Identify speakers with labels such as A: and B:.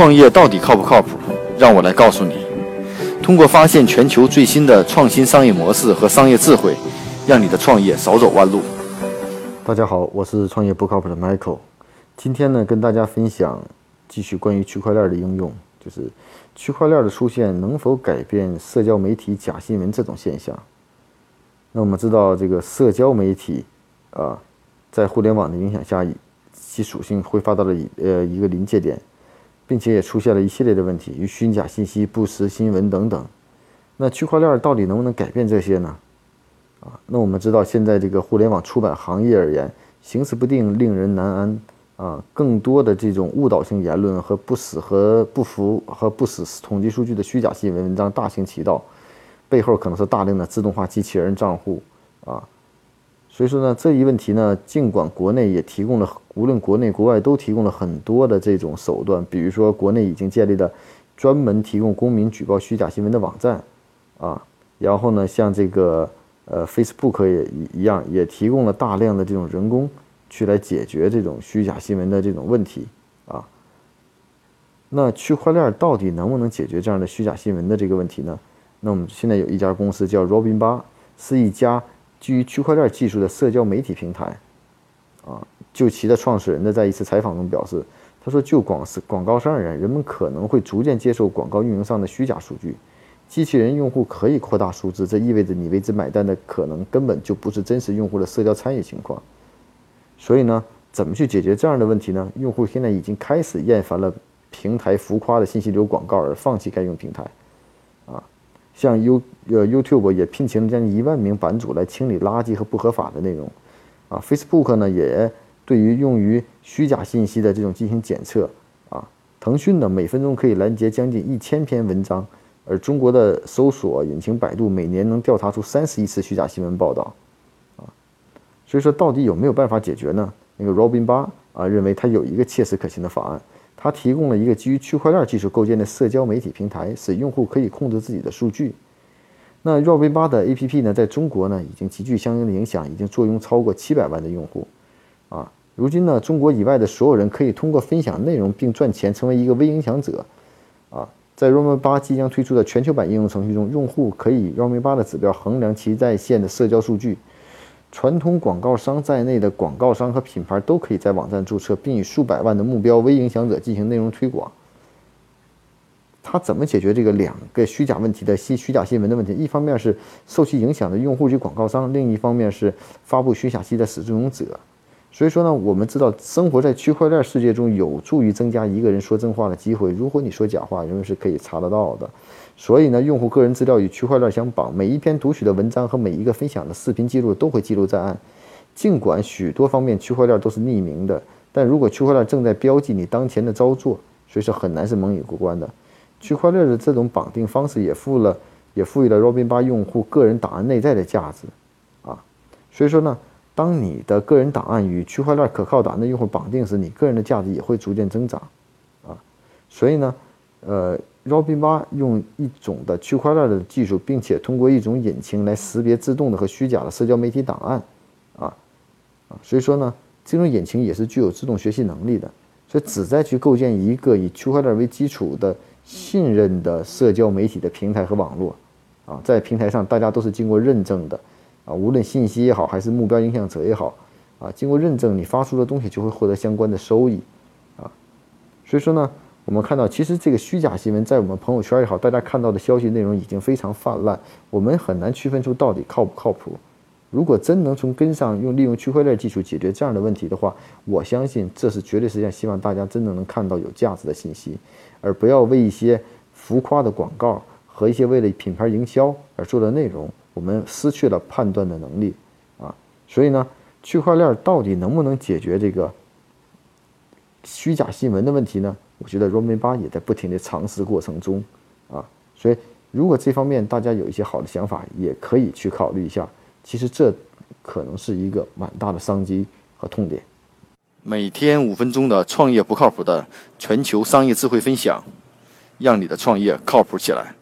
A: 创业到底靠不靠谱？让我来告诉你。通过发现全球最新的创新商业模式和商业智慧，让你的创业少走弯路。
B: 大家好，我是创业不靠谱的 Michael。今天呢，跟大家分享继续关于区块链的应用，就是区块链的出现能否改变社交媒体假新闻这种现象？那我们知道，这个社交媒体啊，在互联网的影响下，其属性挥发到了呃一个临界点。并且也出现了一系列的问题，与虚假信息、不实新闻等等。那区块链到底能不能改变这些呢？啊，那我们知道，现在这个互联网出版行业而言，形势不定，令人难安啊。更多的这种误导性言论和不实和不服和不实统计数据的虚假新闻文章大行其道，背后可能是大量的自动化机器人账户啊。所以说呢，这一问题呢，尽管国内也提供了，无论国内国外都提供了很多的这种手段，比如说国内已经建立了专门提供公民举报虚假新闻的网站，啊，然后呢，像这个呃 Facebook 也一样，也提供了大量的这种人工去来解决这种虚假新闻的这种问题，啊，那区块链到底能不能解决这样的虚假新闻的这个问题呢？那我们现在有一家公司叫 Robin 八，是一家。基于区块链技术的社交媒体平台，啊，就其的创始人呢，在一次采访中表示，他说，就广是广告商而言，人们可能会逐渐接受广告运营商的虚假数据，机器人用户可以扩大数字，这意味着你为之买单的可能根本就不是真实用户的社交参与情况。所以呢，怎么去解决这样的问题呢？用户现在已经开始厌烦了平台浮夸的信息流广告，而放弃该用平台。啊像 U 呃 YouTube 也聘请了将近一万名版主来清理垃圾和不合法的内容，啊，Facebook 呢也对于用于虚假信息的这种进行检测，啊，腾讯呢每分钟可以拦截将近一千篇文章，而中国的搜索引擎百度每年能调查出三十亿次虚假新闻报道，啊，所以说到底有没有办法解决呢？那个 Robin 八啊认为他有一个切实可行的法案。它提供了一个基于区块链技术构建的社交媒体平台，使用户可以控制自己的数据。那 Robin 八的 APP 呢，在中国呢已经极具相应的影响，已经坐拥超过七百万的用户。啊，如今呢，中国以外的所有人可以通过分享内容并赚钱，成为一个微影响者。啊，在 Robin 八即将推出的全球版应用程序中，用户可以 Robin 八的指标衡量其在线的社交数据。传统广告商在内的广告商和品牌都可以在网站注册，并以数百万的目标微影响者进行内容推广。他怎么解决这个两个虚假问题的新虚假新闻的问题？一方面是受其影响的用户及广告商，另一方面是发布虚假信息的始作俑者。所以说呢，我们知道生活在区块链世界中有助于增加一个人说真话的机会。如果你说假话，人们是可以查得到的。所以呢，用户个人资料与区块链相绑，每一篇读取的文章和每一个分享的视频记录都会记录在案。尽管许多方面区块链都是匿名的，但如果区块链正在标记你当前的操作，所以说很难是蒙混过关的。区块链的这种绑定方式也赋了也赋予了 Robin 八用户个人档案内在的价值啊。所以说呢，当你的个人档案与区块链可靠档案的用户绑定时，你个人的价值也会逐渐增长啊。所以呢，呃。Robin 八用一种的区块链的技术，并且通过一种引擎来识别自动的和虚假的社交媒体档案，啊啊，所以说呢，这种引擎也是具有自动学习能力的，所以旨在去构建一个以区块链为基础的信任的社交媒体的平台和网络，啊，在平台上大家都是经过认证的，啊，无论信息也好，还是目标影响者也好，啊，经过认证，你发出的东西就会获得相关的收益，啊，所以说呢。我们看到，其实这个虚假新闻在我们朋友圈也好，大家看到的消息内容已经非常泛滥，我们很难区分出到底靠不靠谱。如果真能从根上用利用区块链技术解决这样的问题的话，我相信这是绝对实现希望大家真的能看到有价值的信息，而不要为一些浮夸的广告和一些为了品牌营销而做的内容，我们失去了判断的能力啊。所以呢，区块链到底能不能解决这个虚假新闻的问题呢？我觉得 Robin 八也在不停的尝试过程中，啊，所以如果这方面大家有一些好的想法，也可以去考虑一下。其实这可能是一个蛮大的商机和痛点。
A: 每天五分钟的创业不靠谱的全球商业智慧分享，让你的创业靠谱起来。